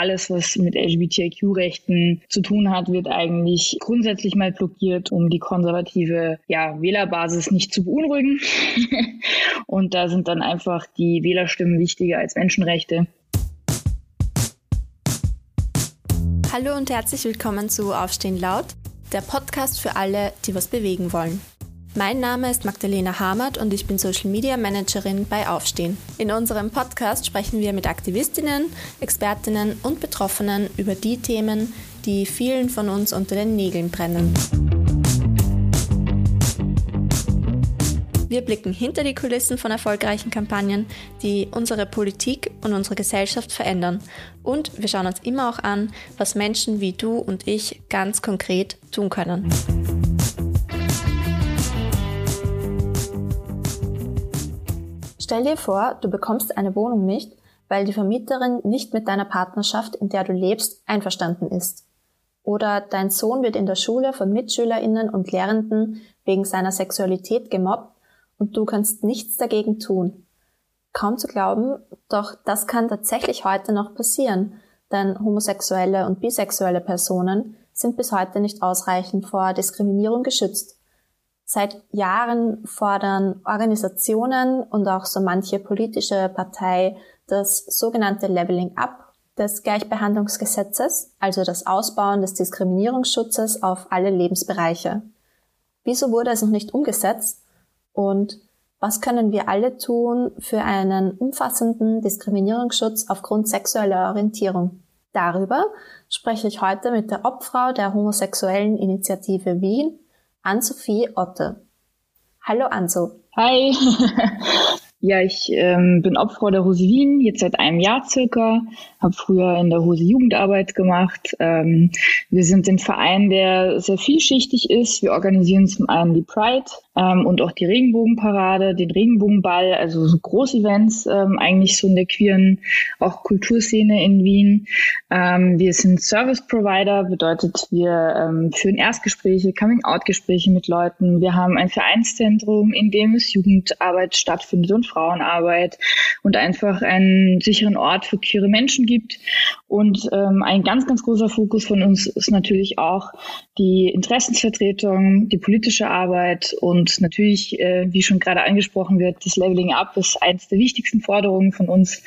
alles, was mit LGBTIQ-Rechten zu tun hat, wird eigentlich grundsätzlich mal blockiert, um die konservative ja, Wählerbasis nicht zu beunruhigen. und da sind dann einfach die Wählerstimmen wichtiger als Menschenrechte. Hallo und herzlich willkommen zu Aufstehen laut, der Podcast für alle, die was bewegen wollen. Mein Name ist Magdalena Hamert und ich bin Social Media Managerin bei Aufstehen. In unserem Podcast sprechen wir mit Aktivistinnen, Expertinnen und Betroffenen über die Themen, die vielen von uns unter den Nägeln brennen. Wir blicken hinter die Kulissen von erfolgreichen Kampagnen, die unsere Politik und unsere Gesellschaft verändern. Und wir schauen uns immer auch an, was Menschen wie du und ich ganz konkret tun können. Stell dir vor, du bekommst eine Wohnung nicht, weil die Vermieterin nicht mit deiner Partnerschaft, in der du lebst, einverstanden ist. Oder dein Sohn wird in der Schule von Mitschülerinnen und Lehrenden wegen seiner Sexualität gemobbt und du kannst nichts dagegen tun. Kaum zu glauben, doch das kann tatsächlich heute noch passieren, denn homosexuelle und bisexuelle Personen sind bis heute nicht ausreichend vor Diskriminierung geschützt. Seit Jahren fordern Organisationen und auch so manche politische Partei das sogenannte Leveling Up des Gleichbehandlungsgesetzes, also das Ausbauen des Diskriminierungsschutzes auf alle Lebensbereiche. Wieso wurde es noch nicht umgesetzt? Und was können wir alle tun für einen umfassenden Diskriminierungsschutz aufgrund sexueller Orientierung? Darüber spreche ich heute mit der Obfrau der homosexuellen Initiative Wien, Ann-Sophie Otte. Hallo Anso. Hi. ja, ich ähm, bin Obfrau der Hose Wien, jetzt seit einem Jahr circa. Habe früher in der Hose Jugendarbeit gemacht. Ähm, wir sind ein Verein, der sehr vielschichtig ist. Wir organisieren zum einen die Pride, ähm, und auch die Regenbogenparade, den Regenbogenball, also so Großevents ähm, eigentlich so in der queeren auch Kulturszene in Wien. Ähm, wir sind Service Provider, bedeutet wir ähm, führen Erstgespräche, Coming-out-Gespräche mit Leuten. Wir haben ein Vereinszentrum, in dem es Jugendarbeit stattfindet und Frauenarbeit und einfach einen sicheren Ort für queere Menschen gibt. Und ähm, ein ganz, ganz großer Fokus von uns ist natürlich auch die Interessensvertretung, die politische Arbeit und natürlich, äh, wie schon gerade angesprochen wird, das Leveling Up ist eines der wichtigsten Forderungen von uns.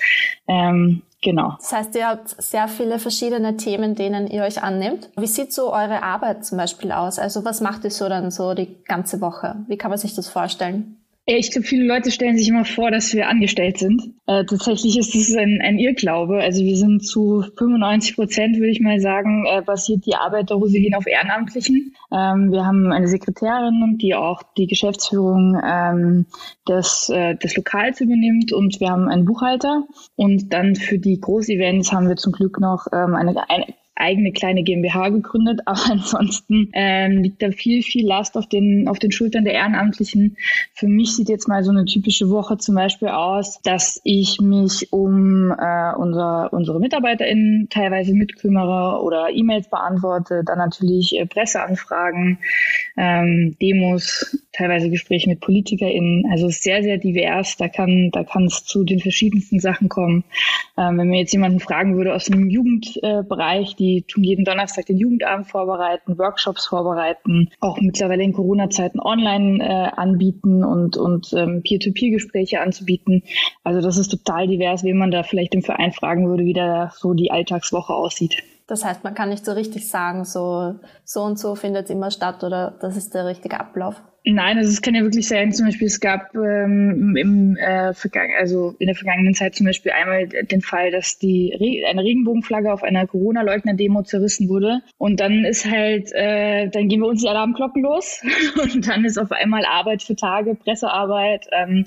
Ähm, Genau. Das heißt, ihr habt sehr viele verschiedene Themen, denen ihr euch annimmt. Wie sieht so eure Arbeit zum Beispiel aus? Also was macht ihr so dann so die ganze Woche? Wie kann man sich das vorstellen? Ich glaube, viele Leute stellen sich immer vor, dass wir angestellt sind. Äh, tatsächlich ist es ein, ein, Irrglaube. Also wir sind zu 95 Prozent, würde ich mal sagen, äh, basiert die Arbeit der Roselin auf Ehrenamtlichen. Ähm, wir haben eine Sekretärin, die auch die Geschäftsführung ähm, des, äh, des Lokals übernimmt und wir haben einen Buchhalter. Und dann für die Großevents haben wir zum Glück noch ähm, eine, eine eigene kleine GmbH gegründet, aber ansonsten ähm, liegt da viel, viel Last auf den, auf den Schultern der Ehrenamtlichen. Für mich sieht jetzt mal so eine typische Woche zum Beispiel aus, dass ich mich um äh, unser, unsere MitarbeiterInnen teilweise mitkümmere oder E-Mails beantworte, dann natürlich äh, Presseanfragen, ähm, Demos, teilweise Gespräche mit PolitikerInnen. Also sehr, sehr divers. Da kann, da kann es zu den verschiedensten Sachen kommen. Ähm, wenn mir jetzt jemanden fragen würde aus dem Jugendbereich, die tun jeden Donnerstag den Jugendabend vorbereiten, Workshops vorbereiten, auch mittlerweile in Corona-Zeiten online äh, anbieten und, und ähm, Peer-to-Peer-Gespräche anzubieten. Also das ist total divers, wen man da vielleicht im Verein fragen würde, wie da so die Alltagswoche aussieht. Das heißt, man kann nicht so richtig sagen, so, so und so findet es immer statt oder das ist der richtige Ablauf. Nein, also es kann ja wirklich sein, zum Beispiel, es gab ähm, im, äh, also in der vergangenen Zeit zum Beispiel einmal den Fall, dass die Re eine Regenbogenflagge auf einer Corona-Leugner-Demo zerrissen wurde. Und dann ist halt, äh, dann gehen wir uns die Alarmglocken los und dann ist auf einmal Arbeit für Tage, Pressearbeit, ähm,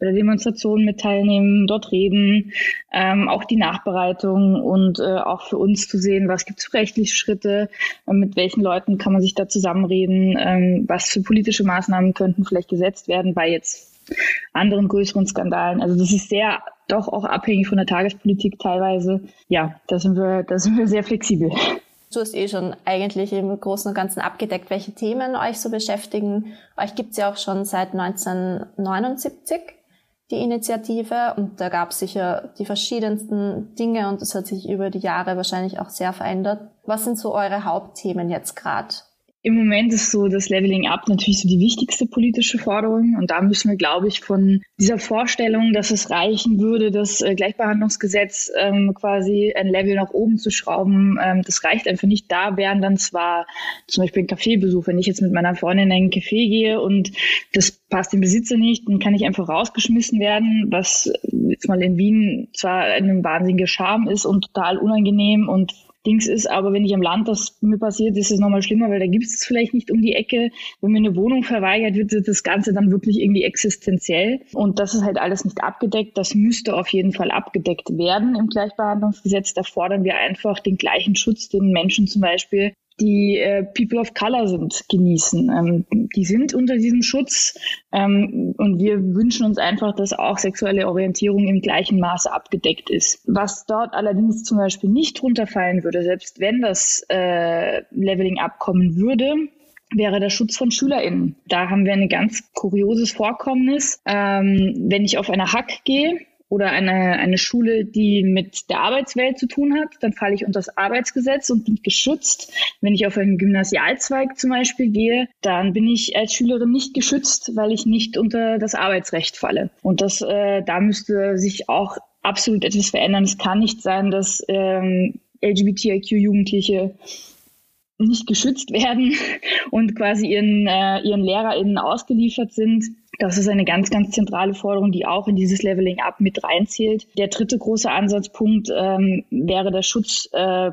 bei der Demonstration mit teilnehmen, dort reden, ähm, auch die Nachbereitung und äh, auch für uns zu sehen, was gibt es für rechtliche Schritte, äh, mit welchen Leuten kann man sich da zusammenreden, ähm, was für politische Maßnahmen könnten vielleicht gesetzt werden bei jetzt anderen größeren Skandalen. Also das ist sehr doch auch abhängig von der Tagespolitik teilweise. Ja, da sind wir, da sind wir sehr flexibel. Du hast eh schon eigentlich im Großen und Ganzen abgedeckt, welche Themen euch so beschäftigen. Euch gibt's ja auch schon seit 1979, die Initiative und da gab es sicher die verschiedensten Dinge und es hat sich über die Jahre wahrscheinlich auch sehr verändert. Was sind so eure Hauptthemen jetzt gerade? Im Moment ist so das Leveling Up natürlich so die wichtigste politische Forderung. Und da müssen wir, glaube ich, von dieser Vorstellung, dass es reichen würde, das äh, Gleichbehandlungsgesetz ähm, quasi ein Level nach oben zu schrauben, ähm, das reicht einfach nicht. Da wären dann zwar zum Beispiel ein Kaffeebesuch, wenn ich jetzt mit meiner Freundin in einen Café gehe und das passt dem Besitzer nicht, dann kann ich einfach rausgeschmissen werden, was jetzt mal in Wien zwar eine wahnsinnige Charme ist und total unangenehm und Dings ist, aber wenn ich am Land das mir passiert, ist es nochmal schlimmer, weil da gibt es vielleicht nicht um die Ecke. Wenn mir eine Wohnung verweigert wird, wird das Ganze dann wirklich irgendwie existenziell. Und das ist halt alles nicht abgedeckt. Das müsste auf jeden Fall abgedeckt werden im Gleichbehandlungsgesetz. Da fordern wir einfach den gleichen Schutz, den Menschen zum Beispiel die äh, People of Color sind, genießen. Ähm, die sind unter diesem Schutz ähm, und wir wünschen uns einfach, dass auch sexuelle Orientierung im gleichen Maße abgedeckt ist. Was dort allerdings zum Beispiel nicht runterfallen würde, selbst wenn das äh, Leveling abkommen würde, wäre der Schutz von SchülerInnen. Da haben wir ein ganz kurioses Vorkommnis. Ähm, wenn ich auf eine Hack gehe, oder eine, eine Schule, die mit der Arbeitswelt zu tun hat, dann falle ich unter das Arbeitsgesetz und bin geschützt. Wenn ich auf einen Gymnasialzweig zum Beispiel gehe, dann bin ich als Schülerin nicht geschützt, weil ich nicht unter das Arbeitsrecht falle. Und das, äh, da müsste sich auch absolut etwas verändern. Es kann nicht sein, dass ähm, LGBTIQ-Jugendliche nicht geschützt werden und quasi ihren, äh, ihren LehrerInnen ausgeliefert sind. Das ist eine ganz, ganz zentrale Forderung, die auch in dieses Leveling Up mit reinzählt. Der dritte große Ansatzpunkt ähm, wäre der Schutz äh,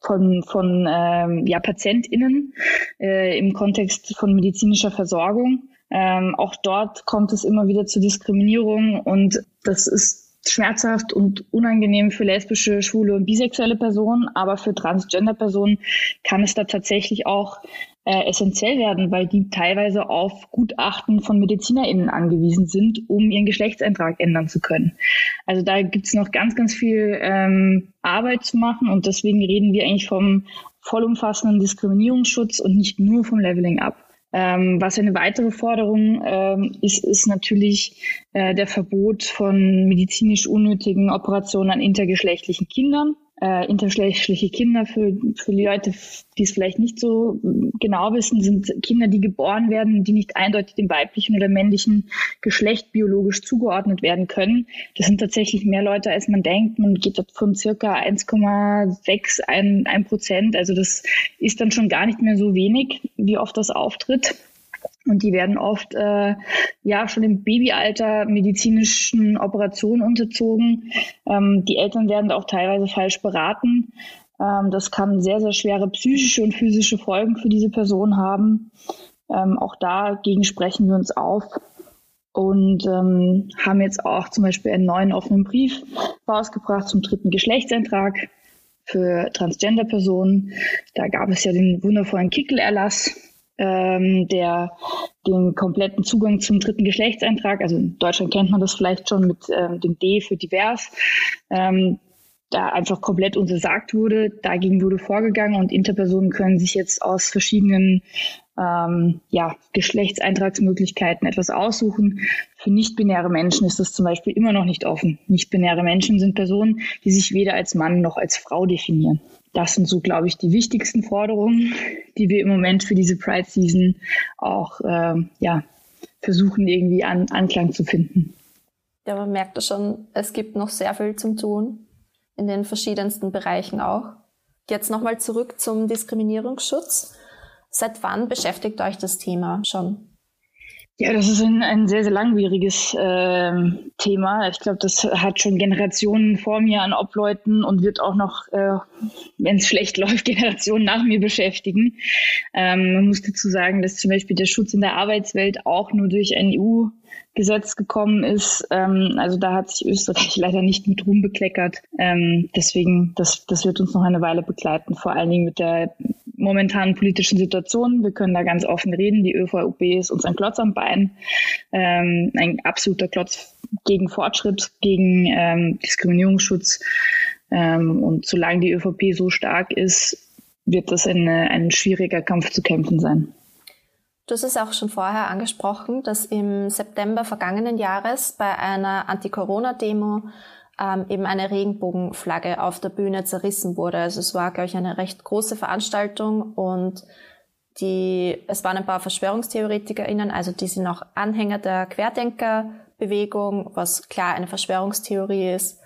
von, von ähm, ja, PatientInnen äh, im Kontext von medizinischer Versorgung. Ähm, auch dort kommt es immer wieder zu Diskriminierung und das ist schmerzhaft und unangenehm für lesbische, schwule und bisexuelle Personen, aber für Transgender-Personen kann es da tatsächlich auch äh, essentiell werden, weil die teilweise auf Gutachten von MedizinerInnen angewiesen sind, um ihren Geschlechtseintrag ändern zu können. Also da gibt's noch ganz, ganz viel ähm, Arbeit zu machen und deswegen reden wir eigentlich vom vollumfassenden Diskriminierungsschutz und nicht nur vom Leveling up. Ähm, was eine weitere Forderung ähm, ist, ist natürlich äh, der Verbot von medizinisch unnötigen Operationen an intergeschlechtlichen Kindern äh, intergeschlechtliche Kinder, für, für die Leute, die es vielleicht nicht so genau wissen, sind Kinder, die geboren werden, die nicht eindeutig dem weiblichen oder männlichen Geschlecht biologisch zugeordnet werden können. Das sind tatsächlich mehr Leute, als man denkt. Man geht von circa 1,6, 1 Prozent. Also das ist dann schon gar nicht mehr so wenig, wie oft das auftritt. Und die werden oft äh, ja schon im Babyalter medizinischen Operationen unterzogen. Ähm, die Eltern werden auch teilweise falsch beraten. Ähm, das kann sehr, sehr schwere psychische und physische Folgen für diese Person haben. Ähm, auch dagegen sprechen wir uns auf und ähm, haben jetzt auch zum Beispiel einen neuen offenen Brief rausgebracht zum dritten Geschlechtseintrag für Transgender-Personen. Da gab es ja den wundervollen Kickel-Erlass, ähm, der den kompletten Zugang zum dritten Geschlechtseintrag, also in Deutschland kennt man das vielleicht schon mit ähm, dem D für divers, ähm, da einfach komplett untersagt wurde. Dagegen wurde vorgegangen und Interpersonen können sich jetzt aus verschiedenen ähm, ja, Geschlechtseintragsmöglichkeiten etwas aussuchen. Für nicht-binäre Menschen ist das zum Beispiel immer noch nicht offen. Nicht-binäre Menschen sind Personen, die sich weder als Mann noch als Frau definieren das sind so, glaube ich, die wichtigsten Forderungen, die wir im Moment für diese Pride Season auch ähm, ja, versuchen, irgendwie an Anklang zu finden. Ja, man merkt das schon, es gibt noch sehr viel zum Tun in den verschiedensten Bereichen auch. Jetzt nochmal zurück zum Diskriminierungsschutz. Seit wann beschäftigt euch das Thema schon? Ja, das ist ein, ein sehr, sehr langwieriges äh, Thema. Ich glaube, das hat schon Generationen vor mir an Obleuten und wird auch noch, äh, wenn es schlecht läuft, Generationen nach mir beschäftigen. Ähm, man muss dazu sagen, dass zum Beispiel der Schutz in der Arbeitswelt auch nur durch ein EU Gesetz gekommen ist. Ähm, also da hat sich Österreich leider nicht mit Ruhm bekleckert. Ähm, deswegen, das, das wird uns noch eine Weile begleiten, vor allen Dingen mit der momentanen politischen Situation. Wir können da ganz offen reden. Die ÖVP ist uns ein Klotz am Bein, ähm, ein absoluter Klotz gegen Fortschritt, gegen ähm, Diskriminierungsschutz. Ähm, und solange die ÖVP so stark ist, wird das eine, ein schwieriger Kampf zu kämpfen sein. Du hast es auch schon vorher angesprochen, dass im September vergangenen Jahres bei einer Anti-Corona-Demo ähm, eben eine Regenbogenflagge auf der Bühne zerrissen wurde. Also es war, glaube ich, eine recht große Veranstaltung und die, es waren ein paar VerschwörungstheoretikerInnen, also die sind auch Anhänger der Querdenkerbewegung, was klar eine Verschwörungstheorie ist,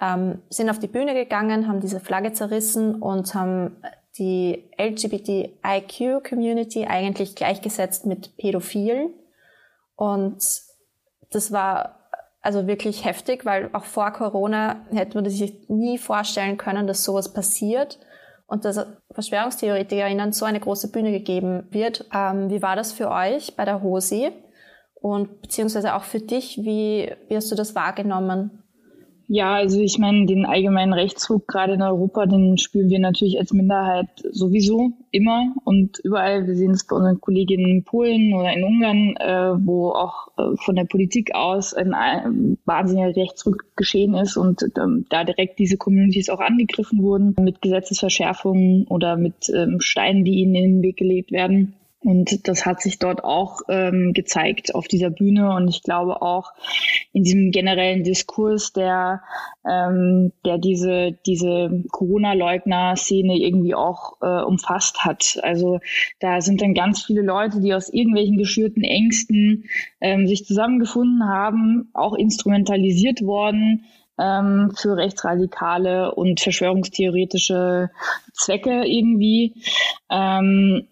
ähm, sind auf die Bühne gegangen, haben diese Flagge zerrissen und haben die LGBTIQ-Community eigentlich gleichgesetzt mit Pädophilen. Und das war also wirklich heftig, weil auch vor Corona hätte man sich nie vorstellen können, dass sowas passiert und dass VerschwörungstheoretikerInnen so eine große Bühne gegeben wird. Ähm, wie war das für euch bei der HOSI? Und beziehungsweise auch für dich, wie, wie hast du das wahrgenommen? Ja, also ich meine, den allgemeinen Rechtsruck gerade in Europa, den spüren wir natürlich als Minderheit sowieso immer und überall. Wir sehen es bei unseren Kolleginnen in Polen oder in Ungarn, äh, wo auch äh, von der Politik aus ein, ein wahnsinniger Rechtsruck geschehen ist und ähm, da direkt diese Communities auch angegriffen wurden mit Gesetzesverschärfungen oder mit ähm, Steinen, die ihnen in den Weg gelegt werden. Und das hat sich dort auch ähm, gezeigt auf dieser Bühne. Und ich glaube auch in diesem generellen Diskurs, der, ähm, der diese, diese Corona-Leugner-Szene irgendwie auch äh, umfasst hat. Also da sind dann ganz viele Leute, die aus irgendwelchen geschürten Ängsten ähm, sich zusammengefunden haben, auch instrumentalisiert worden ähm, für rechtsradikale und verschwörungstheoretische Zwecke irgendwie. Ähm,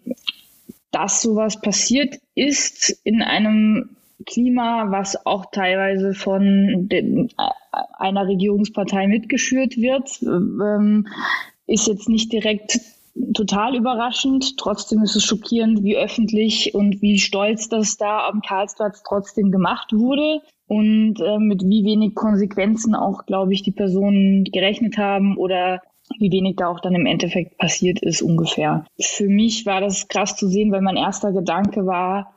dass sowas passiert ist in einem Klima, was auch teilweise von den, äh, einer Regierungspartei mitgeschürt wird, ähm, ist jetzt nicht direkt total überraschend. Trotzdem ist es schockierend, wie öffentlich und wie stolz das da am Karlsplatz trotzdem gemacht wurde und äh, mit wie wenig Konsequenzen auch, glaube ich, die Personen gerechnet haben oder wie wenig da auch dann im Endeffekt passiert ist ungefähr. Für mich war das krass zu sehen, weil mein erster Gedanke war,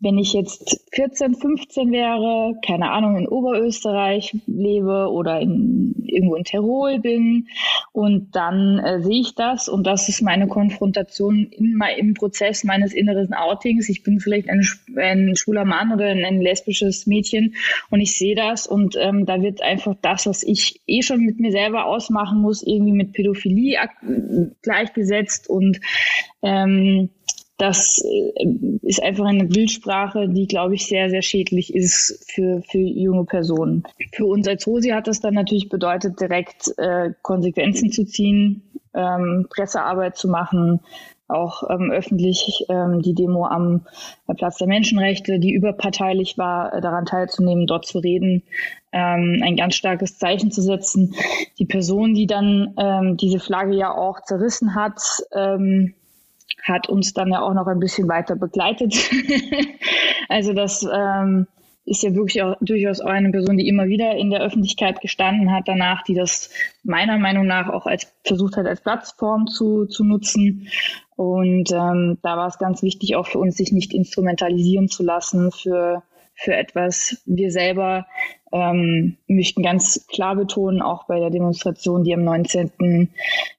wenn ich jetzt 14, 15 wäre, keine Ahnung, in Oberösterreich lebe oder in, irgendwo in Tirol bin und dann äh, sehe ich das und das ist meine Konfrontation in, im Prozess meines inneren Outings. Ich bin vielleicht ein, ein schwuler Mann oder ein, ein, lesbisches Mädchen und ich sehe das und ähm, da wird einfach das, was ich eh schon mit mir selber ausmachen muss, irgendwie mit Pädophilie gleichgesetzt und ähm, das äh, ist einfach eine Bildsprache, die, glaube ich, sehr, sehr schädlich ist für, für junge Personen. Für uns als Rosi hat das dann natürlich bedeutet, direkt äh, Konsequenzen zu ziehen, ähm, Pressearbeit zu machen, auch ähm, öffentlich ähm, die Demo am Platz der Menschenrechte, die überparteilich war, äh, daran teilzunehmen, dort zu reden, ähm, ein ganz starkes Zeichen zu setzen. Die Person, die dann ähm, diese Flagge ja auch zerrissen hat, ähm, hat uns dann ja auch noch ein bisschen weiter begleitet. also das ähm, ist ja wirklich auch durchaus auch eine Person, die immer wieder in der Öffentlichkeit gestanden hat danach, die das meiner Meinung nach auch als versucht hat, als Plattform zu, zu nutzen. Und ähm, da war es ganz wichtig auch für uns, sich nicht instrumentalisieren zu lassen für für etwas. Wir selber ähm, möchten ganz klar betonen, auch bei der Demonstration, die am 19.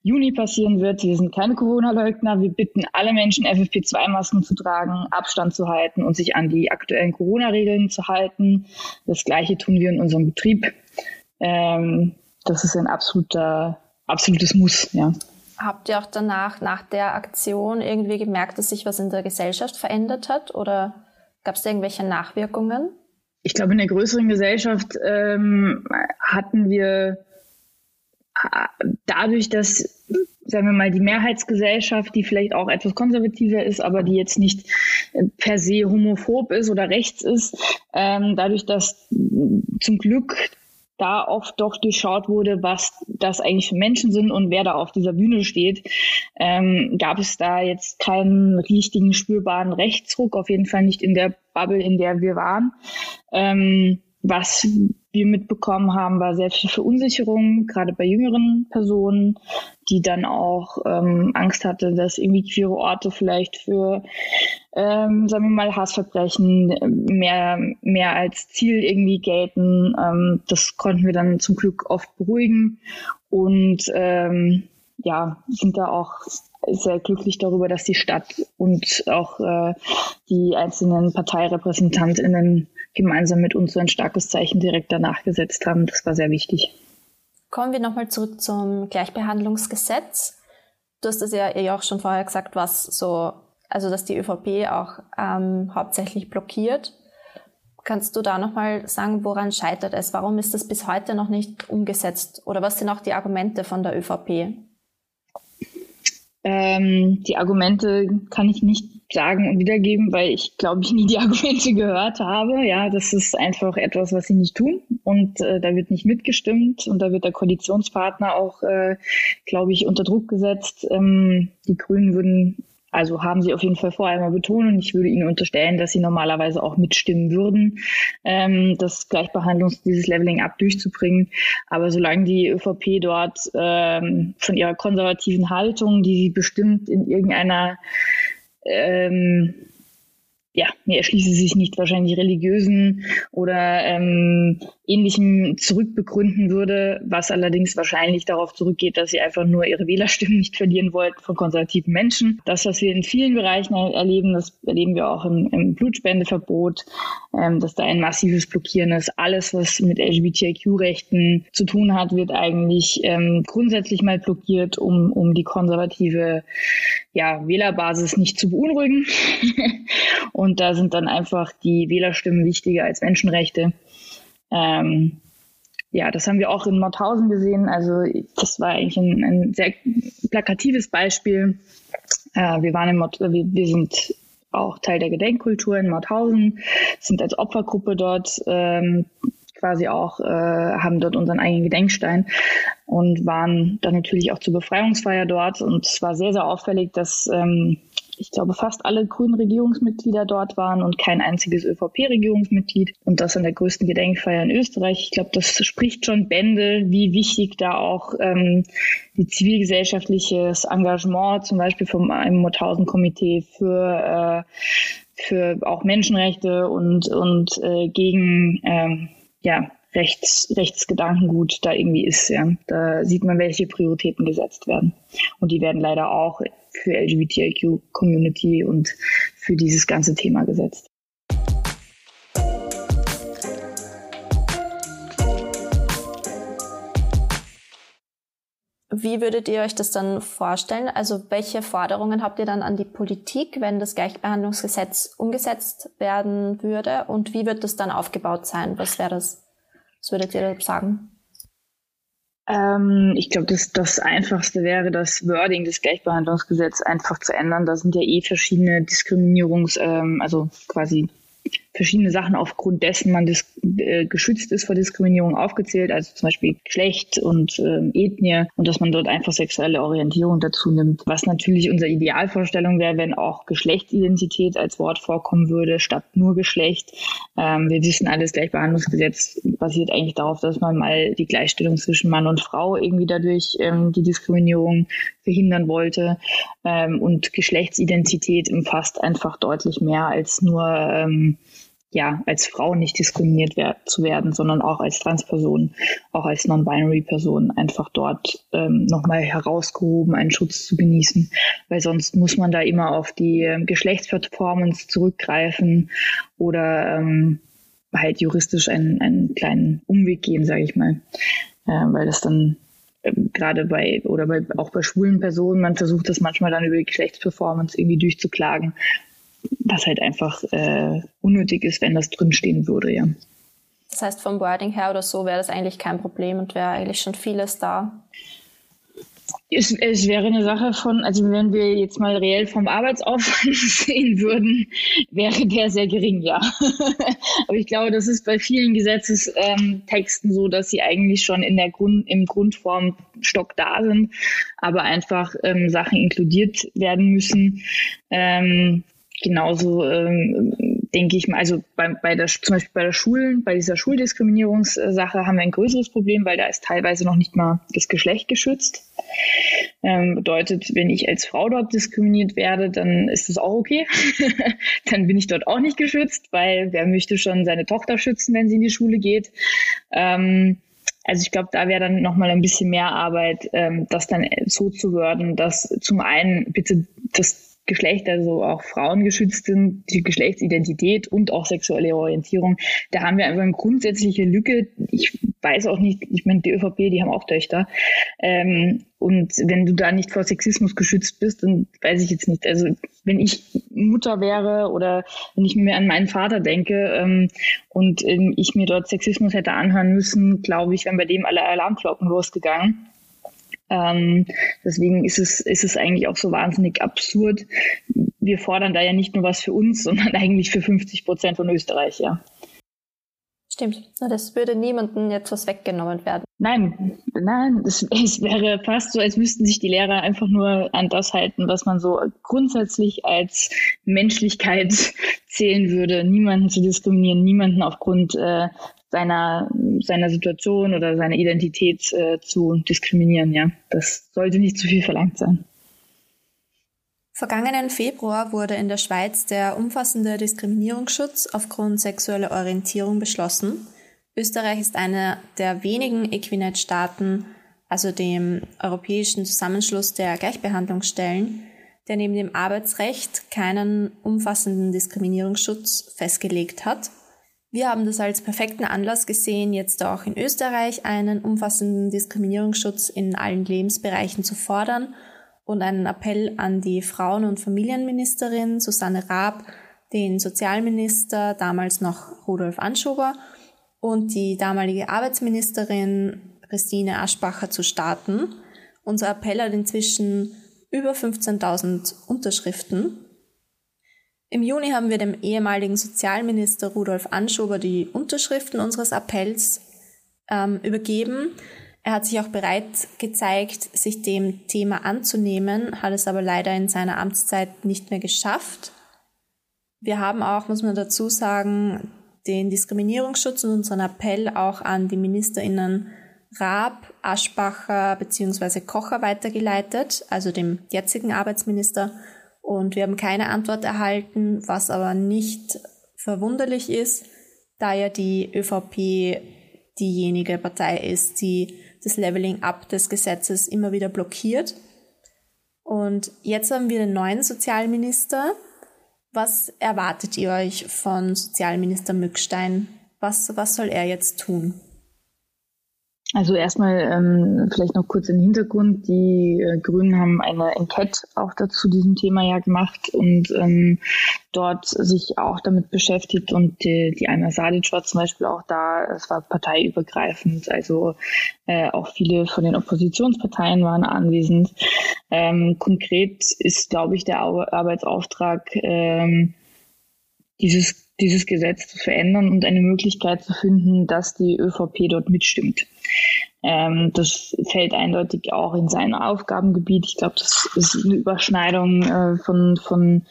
Juni passieren wird, wir sind keine Corona-Leugner. Wir bitten alle Menschen, FFP2-Masken zu tragen, Abstand zu halten und sich an die aktuellen Corona-Regeln zu halten. Das Gleiche tun wir in unserem Betrieb. Ähm, das ist ein absoluter, absolutes Muss, ja. Habt ihr auch danach, nach der Aktion irgendwie gemerkt, dass sich was in der Gesellschaft verändert hat oder Gab es irgendwelche Nachwirkungen? Ich glaube, in der größeren Gesellschaft ähm, hatten wir dadurch, dass, sagen wir mal, die Mehrheitsgesellschaft, die vielleicht auch etwas konservativer ist, aber die jetzt nicht äh, per se homophob ist oder rechts ist, ähm, dadurch, dass zum Glück da oft doch durchschaut wurde, was das eigentlich für Menschen sind und wer da auf dieser Bühne steht, ähm, gab es da jetzt keinen richtigen spürbaren Rechtsruck, auf jeden Fall nicht in der Bubble, in der wir waren. Ähm, was wir mitbekommen haben, war sehr viel Verunsicherung, gerade bei jüngeren Personen, die dann auch ähm, Angst hatte, dass irgendwie queere Orte vielleicht für, ähm, sagen wir mal, Hassverbrechen mehr, mehr als Ziel irgendwie gelten. Ähm, das konnten wir dann zum Glück oft beruhigen und ähm, ja, sind da auch sehr glücklich darüber, dass die Stadt und auch äh, die einzelnen ParteirepräsentantInnen gemeinsam mit uns so ein starkes Zeichen direkt danach gesetzt haben. Das war sehr wichtig. Kommen wir nochmal zurück zum Gleichbehandlungsgesetz. Du hast es ja eh auch schon vorher gesagt, was so, also dass die ÖVP auch ähm, hauptsächlich blockiert. Kannst du da nochmal sagen, woran scheitert es? Warum ist das bis heute noch nicht umgesetzt? Oder was sind auch die Argumente von der ÖVP? Ähm, die Argumente kann ich nicht sagen und wiedergeben, weil ich glaube ich nie die Argumente gehört habe. Ja, das ist einfach etwas, was sie nicht tun und äh, da wird nicht mitgestimmt und da wird der Koalitionspartner auch, äh, glaube ich, unter Druck gesetzt. Ähm, die Grünen würden also haben sie auf jeden Fall vorher mal betont und ich würde ihnen unterstellen, dass sie normalerweise auch mitstimmen würden, ähm, das Gleichbehandlungs-, dieses Leveling-up durchzubringen. Aber solange die ÖVP dort ähm, von ihrer konservativen Haltung, die sie bestimmt in irgendeiner ähm, ja, mir erschließe sich nicht wahrscheinlich religiösen oder ähm, ähnlichem zurückbegründen würde, was allerdings wahrscheinlich darauf zurückgeht, dass sie einfach nur ihre Wählerstimmen nicht verlieren wollten von konservativen Menschen. Das, was wir in vielen Bereichen erleben, das erleben wir auch im, im Blutspendeverbot, ähm, dass da ein massives Blockieren ist. Alles, was mit LGBTIQ-Rechten zu tun hat, wird eigentlich ähm, grundsätzlich mal blockiert, um, um die konservative ja, Wählerbasis nicht zu beunruhigen. Und da sind dann einfach die Wählerstimmen wichtiger als Menschenrechte. Ähm, ja, das haben wir auch in Mauthausen gesehen. Also das war eigentlich ein, ein sehr plakatives Beispiel. Äh, wir waren in Mord wir, wir sind auch Teil der Gedenkkultur in Mauthausen, sind als Opfergruppe dort ähm, quasi auch, äh, haben dort unseren eigenen Gedenkstein und waren dann natürlich auch zur Befreiungsfeier dort. Und es war sehr, sehr auffällig, dass ähm, ich glaube, fast alle grünen Regierungsmitglieder dort waren und kein einziges ÖVP-Regierungsmitglied und das an der größten Gedenkfeier in Österreich. Ich glaube, das spricht schon Bände, wie wichtig da auch ähm, die zivilgesellschaftliches Engagement, zum Beispiel vom Mauthausen-Komitee für, äh, für auch Menschenrechte und, und äh, gegen ähm, ja, Rechts, Rechtsgedankengut da irgendwie ist. Ja. Da sieht man, welche Prioritäten gesetzt werden. Und die werden leider auch für LGBTIQ-Community und für dieses ganze Thema gesetzt. Wie würdet ihr euch das dann vorstellen? Also welche Forderungen habt ihr dann an die Politik, wenn das Gleichbehandlungsgesetz umgesetzt werden würde? Und wie wird das dann aufgebaut sein? Was wäre das? Was würdet ihr sagen? Ähm, ich glaube, das, das Einfachste wäre, das Wording des Gleichbehandlungsgesetzes einfach zu ändern. Da sind ja eh verschiedene Diskriminierungs-, ähm, also quasi verschiedene Sachen aufgrund dessen man dis äh, geschützt ist vor Diskriminierung aufgezählt, also zum Beispiel Geschlecht und ähm, Ethnie und dass man dort einfach sexuelle Orientierung dazu nimmt. Was natürlich unsere Idealvorstellung wäre, wenn auch Geschlechtsidentität als Wort vorkommen würde, statt nur Geschlecht. Ähm, wir wissen alles, Gleichbehandlungsgesetz basiert eigentlich darauf, dass man mal die Gleichstellung zwischen Mann und Frau irgendwie dadurch ähm, die Diskriminierung verhindern wollte. Ähm, und Geschlechtsidentität umfasst einfach deutlich mehr als nur ähm, ja, als Frau nicht diskriminiert wer zu werden, sondern auch als Transperson, auch als Non-Binary-Person einfach dort ähm, nochmal herausgehoben, einen Schutz zu genießen. Weil sonst muss man da immer auf die ähm, Geschlechtsperformance zurückgreifen oder ähm, halt juristisch einen, einen kleinen Umweg gehen, sage ich mal. Äh, weil das dann ähm, gerade bei oder bei, auch bei schwulen Personen, man versucht das manchmal dann über die Geschlechtsperformance irgendwie durchzuklagen was halt einfach äh, unnötig ist, wenn das drinstehen würde, ja. Das heißt, vom Wording her oder so wäre das eigentlich kein Problem und wäre eigentlich schon vieles da. Es, es, wäre eine Sache von, also wenn wir jetzt mal reell vom Arbeitsaufwand sehen würden, wäre der sehr gering, ja. Aber ich glaube, das ist bei vielen Gesetzestexten so, dass sie eigentlich schon in der Grund, im Grundformstock da sind, aber einfach ähm, Sachen inkludiert werden müssen. Ähm, genauso ähm, denke ich mal, also bei, bei der, zum Beispiel bei der Schulen, bei dieser Schuldiskriminierungssache haben wir ein größeres Problem, weil da ist teilweise noch nicht mal das Geschlecht geschützt. Ähm, bedeutet, wenn ich als Frau dort diskriminiert werde, dann ist das auch okay. dann bin ich dort auch nicht geschützt, weil wer möchte schon seine Tochter schützen, wenn sie in die Schule geht. Ähm, Also ich glaube, da wäre dann nochmal ein bisschen mehr Arbeit, ähm, das dann so zu werden, dass zum einen bitte das Geschlecht, also auch Frauen geschützt sind, die Geschlechtsidentität und auch sexuelle Orientierung. Da haben wir einfach eine grundsätzliche Lücke. Ich weiß auch nicht, ich meine, die ÖVP, die haben auch Töchter. Ähm, und wenn du da nicht vor Sexismus geschützt bist, dann weiß ich jetzt nicht. Also wenn ich Mutter wäre oder wenn ich mir an meinen Vater denke ähm, und ähm, ich mir dort Sexismus hätte anhören müssen, glaube ich, wären bei dem alle Alarmglocken losgegangen. Ähm, deswegen ist es, ist es eigentlich auch so wahnsinnig absurd. Wir fordern da ja nicht nur was für uns, sondern eigentlich für 50 Prozent von Österreich, ja. Stimmt. Das würde niemandem jetzt was weggenommen werden. Nein, nein, es, es wäre fast so, als müssten sich die Lehrer einfach nur an das halten, was man so grundsätzlich als Menschlichkeit zählen würde, niemanden zu diskriminieren, niemanden aufgrund äh, seiner, seiner Situation oder seiner Identität äh, zu diskriminieren. Ja, das sollte nicht zu viel verlangt sein. Vergangenen Februar wurde in der Schweiz der umfassende Diskriminierungsschutz aufgrund sexueller Orientierung beschlossen. Österreich ist einer der wenigen Equinet-Staaten, also dem Europäischen Zusammenschluss der Gleichbehandlungsstellen, der neben dem Arbeitsrecht keinen umfassenden Diskriminierungsschutz festgelegt hat. Wir haben das als perfekten Anlass gesehen, jetzt auch in Österreich einen umfassenden Diskriminierungsschutz in allen Lebensbereichen zu fordern und einen Appell an die Frauen- und Familienministerin Susanne Raab, den Sozialminister, damals noch Rudolf Anschober, und die damalige Arbeitsministerin Christine Aschbacher zu starten. Unser Appell hat inzwischen über 15.000 Unterschriften im Juni haben wir dem ehemaligen Sozialminister Rudolf Anschober die Unterschriften unseres Appells ähm, übergeben. Er hat sich auch bereit gezeigt, sich dem Thema anzunehmen, hat es aber leider in seiner Amtszeit nicht mehr geschafft. Wir haben auch, muss man dazu sagen, den Diskriminierungsschutz und unseren Appell auch an die Ministerinnen Raab, Aschbacher bzw. Kocher weitergeleitet, also dem jetzigen Arbeitsminister und wir haben keine Antwort erhalten, was aber nicht verwunderlich ist, da ja die ÖVP diejenige Partei ist, die das Leveling Up des Gesetzes immer wieder blockiert. Und jetzt haben wir den neuen Sozialminister. Was erwartet ihr euch von Sozialminister Mückstein? Was, was soll er jetzt tun? Also erstmal ähm, vielleicht noch kurz im Hintergrund. Die äh, Grünen haben eine Enquete auch dazu diesem Thema ja gemacht und ähm, dort sich auch damit beschäftigt und die, die Alma Sadic war zum Beispiel auch da. Es war parteiübergreifend, also äh, auch viele von den Oppositionsparteien waren anwesend. Ähm, konkret ist, glaube ich, der Arbeitsauftrag ähm, dieses dieses Gesetz zu verändern und eine Möglichkeit zu finden, dass die ÖVP dort mitstimmt. Ähm, das fällt eindeutig auch in sein Aufgabengebiet. Ich glaube, das ist eine Überschneidung äh, von, von,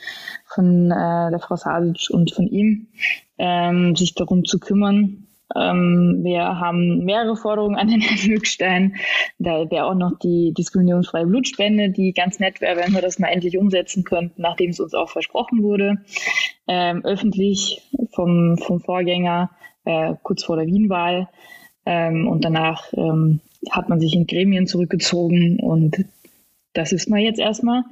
von äh, der Frau Sadic und von ihm, ähm, sich darum zu kümmern. Ähm, wir haben mehrere Forderungen an den Herrn Mückstein. Da wäre auch noch die diskriminierungsfreie Blutspende, die ganz nett wäre, wenn wir das mal endlich umsetzen könnten, nachdem es uns auch versprochen wurde. Ähm, öffentlich vom, vom Vorgänger äh, kurz vor der Wienwahl. Ähm, und danach ähm, hat man sich in Gremien zurückgezogen und das ist man jetzt erstmal.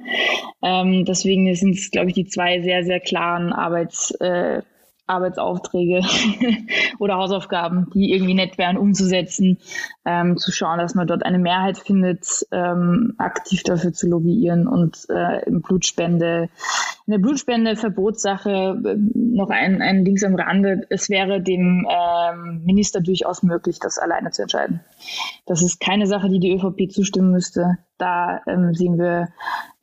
Ähm, deswegen sind es, glaube ich, die zwei sehr, sehr klaren Arbeits, äh, Arbeitsaufträge oder Hausaufgaben, die irgendwie nett wären umzusetzen, ähm, zu schauen, dass man dort eine Mehrheit findet, ähm, aktiv dafür zu lobbyieren und äh, im Blutspende, in der Blutspende-Verbotssache äh, noch ein, ein Dings am Rande. Es wäre dem ähm, Minister durchaus möglich, das alleine zu entscheiden. Das ist keine Sache, die die ÖVP zustimmen müsste. Da ähm, sehen wir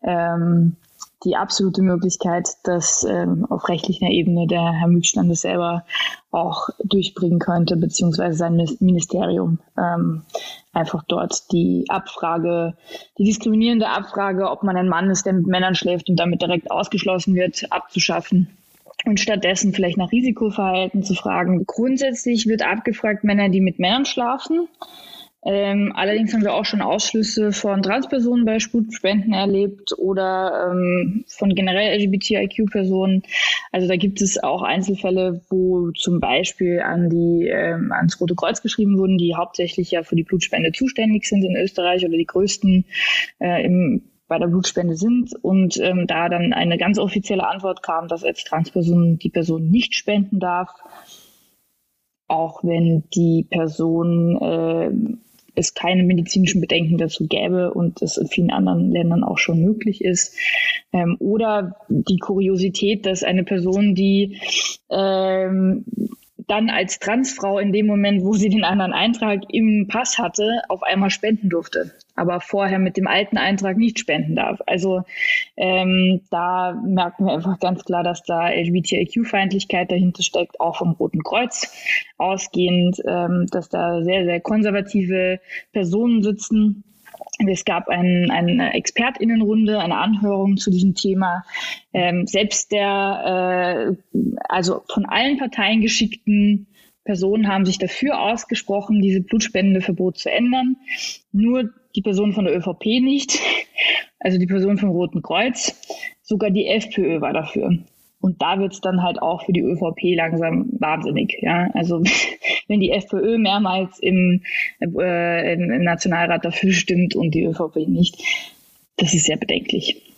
ähm, die absolute Möglichkeit, dass ähm, auf rechtlicher Ebene der Herr das selber auch durchbringen könnte, beziehungsweise sein Ministerium ähm, einfach dort die Abfrage, die diskriminierende Abfrage, ob man ein Mann ist, der mit Männern schläft und damit direkt ausgeschlossen wird, abzuschaffen und stattdessen vielleicht nach Risikoverhalten zu fragen. Grundsätzlich wird abgefragt Männer, die mit Männern schlafen. Ähm, allerdings haben wir auch schon Ausschlüsse von Transpersonen bei Blutspenden erlebt oder ähm, von generell LGBTIQ-Personen. Also da gibt es auch Einzelfälle, wo zum Beispiel an die ähm, ans Rote Kreuz geschrieben wurden, die hauptsächlich ja für die Blutspende zuständig sind in Österreich oder die größten äh, im bei der Blutspende sind und ähm, da dann eine ganz offizielle Antwort kam, dass als Transperson die Person nicht spenden darf, auch wenn die Person äh, es keine medizinischen Bedenken dazu gäbe und es in vielen anderen Ländern auch schon möglich ist. Ähm, oder die Kuriosität, dass eine Person, die ähm, dann als Transfrau in dem Moment, wo sie den anderen Eintrag im Pass hatte, auf einmal spenden durfte, aber vorher mit dem alten Eintrag nicht spenden darf. Also ähm, da merken wir einfach ganz klar, dass da LGBTIQ-Feindlichkeit dahinter steckt, auch vom Roten Kreuz ausgehend, ähm, dass da sehr, sehr konservative Personen sitzen es gab ein, eine Expertinnenrunde, eine Anhörung zu diesem Thema. Ähm, selbst der, äh, also von allen Parteien geschickten Personen haben sich dafür ausgesprochen, diese Blutspendeverbot zu ändern. Nur die Person von der ÖVP nicht, also die Person vom Roten Kreuz. Sogar die FPÖ war dafür. Und da wird es dann halt auch für die ÖVP langsam wahnsinnig. Ja? Also wenn die FPÖ mehrmals im, äh, im Nationalrat dafür stimmt und die ÖVP nicht, das ist sehr bedenklich.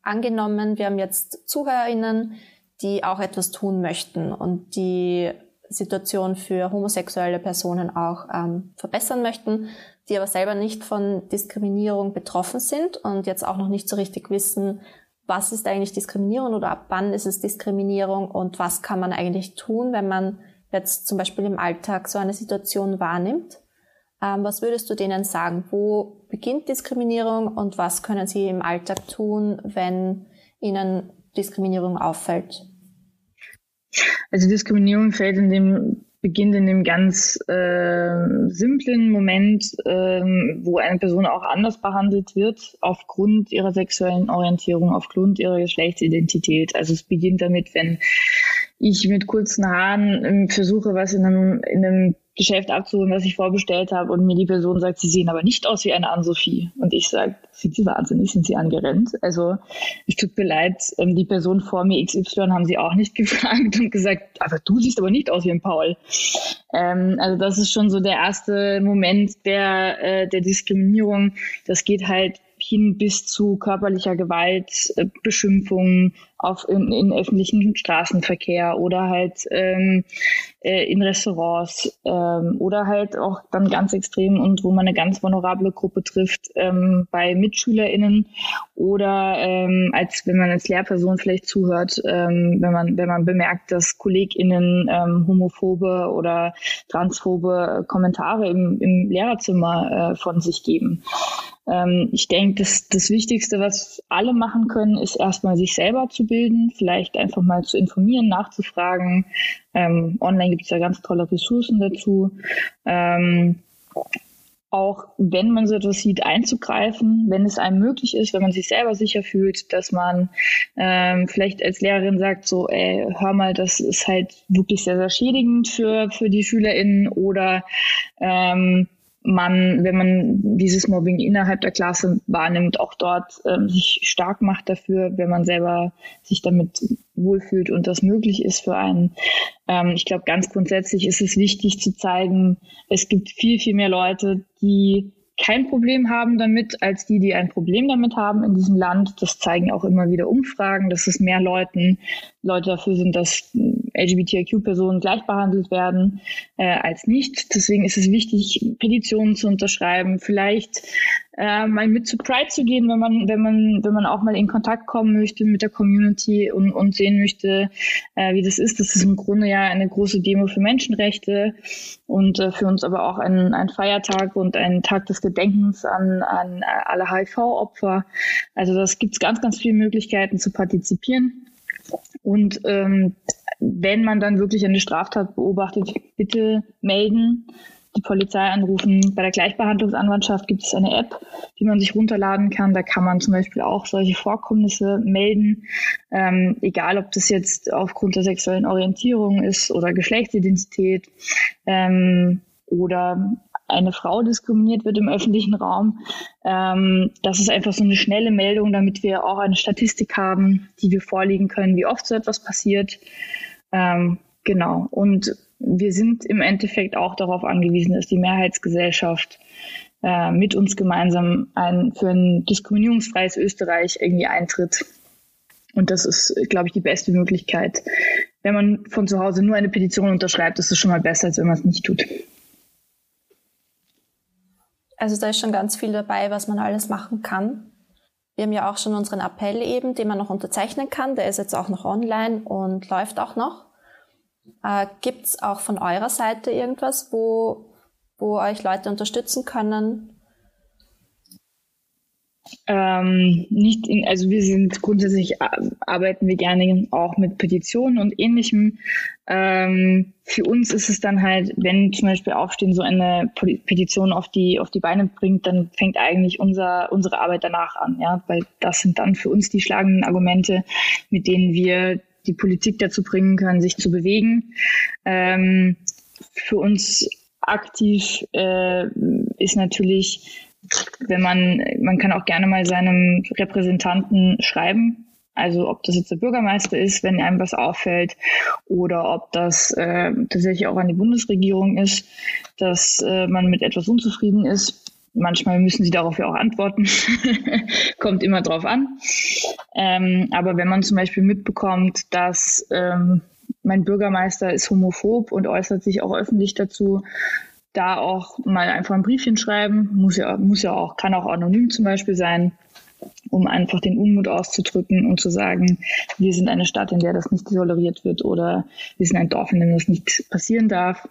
Angenommen, wir haben jetzt ZuhörerInnen, die auch etwas tun möchten und die Situation für homosexuelle Personen auch ähm, verbessern möchten, die aber selber nicht von Diskriminierung betroffen sind und jetzt auch noch nicht so richtig wissen, was ist eigentlich Diskriminierung oder ab wann ist es Diskriminierung und was kann man eigentlich tun, wenn man jetzt zum Beispiel im Alltag so eine Situation wahrnimmt. Ähm, was würdest du denen sagen? Wo beginnt Diskriminierung und was können sie im Alltag tun, wenn ihnen Diskriminierung auffällt? Also Diskriminierung fällt in dem beginnt in dem ganz äh, simplen Moment, ähm, wo eine Person auch anders behandelt wird, aufgrund ihrer sexuellen Orientierung, aufgrund ihrer Geschlechtsidentität. Also es beginnt damit, wenn ich mit kurzen Haaren ähm, versuche, was in einem, in einem Geschäft abzuholen, was ich vorbestellt habe und mir die Person sagt, sie sehen aber nicht aus wie eine Ann-Sophie. Und ich sage, sind sie wahnsinnig, sind sie angerennt? Also es tut mir leid, ähm, die Person vor mir XY haben sie auch nicht gefragt und gesagt, aber du siehst aber nicht aus wie ein Paul. Ähm, also das ist schon so der erste Moment der, äh, der Diskriminierung. Das geht halt hin bis zu körperlicher Gewalt, äh, Beschimpfungen auf in, in öffentlichen Straßenverkehr oder halt ähm, äh, in Restaurants ähm, oder halt auch dann ganz extrem und wo man eine ganz vulnerable Gruppe trifft ähm, bei MitschülerInnen oder ähm, als wenn man als Lehrperson vielleicht zuhört, ähm, wenn man wenn man bemerkt, dass KollegInnen ähm, homophobe oder transphobe Kommentare im, im Lehrerzimmer äh, von sich geben. Ähm, ich denke, das, das Wichtigste, was alle machen können, ist erstmal sich selber zu bilden, vielleicht einfach mal zu informieren, nachzufragen. Ähm, online gibt es ja ganz tolle Ressourcen dazu. Ähm, auch wenn man so etwas sieht, einzugreifen, wenn es einem möglich ist, wenn man sich selber sicher fühlt, dass man ähm, vielleicht als Lehrerin sagt, so, ey, hör mal, das ist halt wirklich sehr, sehr schädigend für, für die SchülerInnen oder ähm, man, wenn man dieses Mobbing innerhalb der Klasse wahrnimmt, auch dort ähm, sich stark macht dafür, wenn man selber sich damit wohlfühlt und das möglich ist für einen. Ähm, ich glaube, ganz grundsätzlich ist es wichtig zu zeigen, es gibt viel, viel mehr Leute, die kein Problem haben damit, als die, die ein Problem damit haben in diesem Land. Das zeigen auch immer wieder Umfragen, dass es mehr Leuten, Leute dafür sind, dass LGBTIQ-Personen gleich behandelt werden äh, als nicht. Deswegen ist es wichtig, Petitionen zu unterschreiben, vielleicht äh, mal mit zu Pride zu gehen, wenn man, wenn man, wenn man auch mal in Kontakt kommen möchte mit der Community und, und sehen möchte, äh, wie das ist. Das ist im Grunde ja eine große Demo für Menschenrechte und äh, für uns aber auch ein, ein Feiertag und ein Tag des Gedenkens an, an alle HIV-Opfer. Also das gibt es ganz, ganz viele Möglichkeiten zu partizipieren. Und ähm, wenn man dann wirklich eine Straftat beobachtet, bitte melden die Polizei anrufen. Bei der Gleichbehandlungsanwaltschaft gibt es eine App, die man sich runterladen kann. Da kann man zum Beispiel auch solche Vorkommnisse melden, ähm, egal ob das jetzt aufgrund der sexuellen Orientierung ist oder Geschlechtsidentität ähm, oder eine Frau diskriminiert wird im öffentlichen Raum. Ähm, das ist einfach so eine schnelle Meldung, damit wir auch eine Statistik haben, die wir vorlegen können, wie oft so etwas passiert. Ähm, genau. Und wir sind im Endeffekt auch darauf angewiesen, dass die Mehrheitsgesellschaft äh, mit uns gemeinsam ein, für ein diskriminierungsfreies Österreich irgendwie eintritt. Und das ist, glaube ich, die beste Möglichkeit. Wenn man von zu Hause nur eine Petition unterschreibt, ist es schon mal besser, als wenn man es nicht tut. Also da ist schon ganz viel dabei, was man alles machen kann. Wir haben ja auch schon unseren Appell eben, den man noch unterzeichnen kann. Der ist jetzt auch noch online und läuft auch noch. Äh, Gibt es auch von eurer Seite irgendwas, wo, wo euch Leute unterstützen können? Ähm, nicht in, also wir sind grundsätzlich arbeiten wir gerne auch mit Petitionen und ähnlichem. Ähm, für uns ist es dann halt, wenn zum Beispiel Aufstehen so eine Petition auf die auf die Beine bringt, dann fängt eigentlich unser unsere Arbeit danach an, ja, weil das sind dann für uns die schlagenden Argumente, mit denen wir die Politik dazu bringen können, sich zu bewegen. Ähm, für uns aktiv äh, ist natürlich wenn man, man kann auch gerne mal seinem Repräsentanten schreiben. Also ob das jetzt der Bürgermeister ist, wenn einem was auffällt, oder ob das äh, tatsächlich auch an die Bundesregierung ist, dass äh, man mit etwas unzufrieden ist. Manchmal müssen sie darauf ja auch antworten. Kommt immer drauf an. Ähm, aber wenn man zum Beispiel mitbekommt, dass ähm, mein Bürgermeister ist homophob und äußert sich auch öffentlich dazu, da auch mal einfach ein Briefchen schreiben, muss ja, muss ja auch, kann auch anonym zum Beispiel sein, um einfach den Unmut auszudrücken und zu sagen, wir sind eine Stadt, in der das nicht toleriert wird oder wir sind ein Dorf, in dem das nicht passieren darf.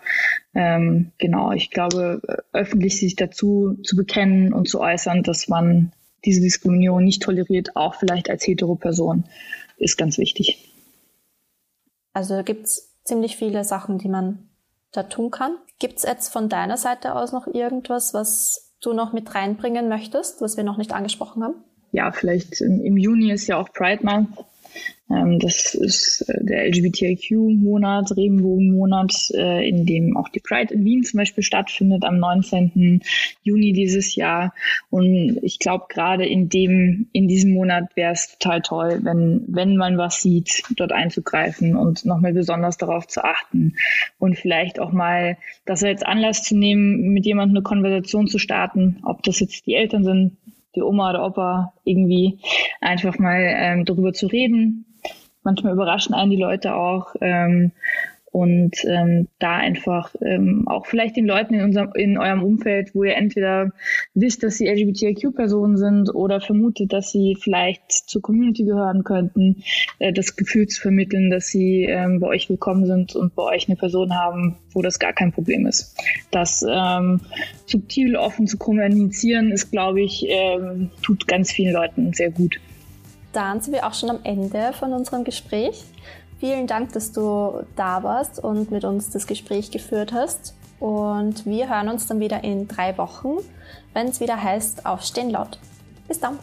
Ähm, genau, ich glaube, öffentlich sich dazu zu bekennen und zu äußern, dass man diese Diskriminierung nicht toleriert, auch vielleicht als Hetero-Person, ist ganz wichtig. Also gibt es ziemlich viele Sachen, die man da tun kann. Gibt es jetzt von deiner Seite aus noch irgendwas, was du noch mit reinbringen möchtest, was wir noch nicht angesprochen haben? Ja, vielleicht im Juni ist ja auch Pride Month. Ähm, das ist äh, der LGBTIQ-Monat, Regenbogen-Monat, äh, in dem auch die Pride in Wien zum Beispiel stattfindet am 19. Juni dieses Jahr. Und ich glaube, gerade in dem, in diesem Monat wäre es total toll, wenn, wenn man was sieht, dort einzugreifen und nochmal besonders darauf zu achten und vielleicht auch mal das als Anlass zu nehmen, mit jemandem eine Konversation zu starten, ob das jetzt die Eltern sind, die Oma oder Opa irgendwie einfach mal ähm, darüber zu reden. Manchmal überraschen einen die Leute auch. Ähm, und ähm, da einfach ähm, auch vielleicht den Leuten in unserem in eurem Umfeld, wo ihr entweder wisst, dass sie LGBTIQ-Personen sind oder vermutet, dass sie vielleicht zur Community gehören könnten, äh, das Gefühl zu vermitteln, dass sie ähm, bei euch willkommen sind und bei euch eine Person haben, wo das gar kein Problem ist. Das ähm, subtil offen zu kommunizieren, ist, glaube ich, ähm, tut ganz vielen Leuten sehr gut. Dann sind wir auch schon am Ende von unserem Gespräch. Vielen Dank, dass du da warst und mit uns das Gespräch geführt hast. Und wir hören uns dann wieder in drei Wochen, wenn es wieder heißt Aufstehen laut. Bis dann.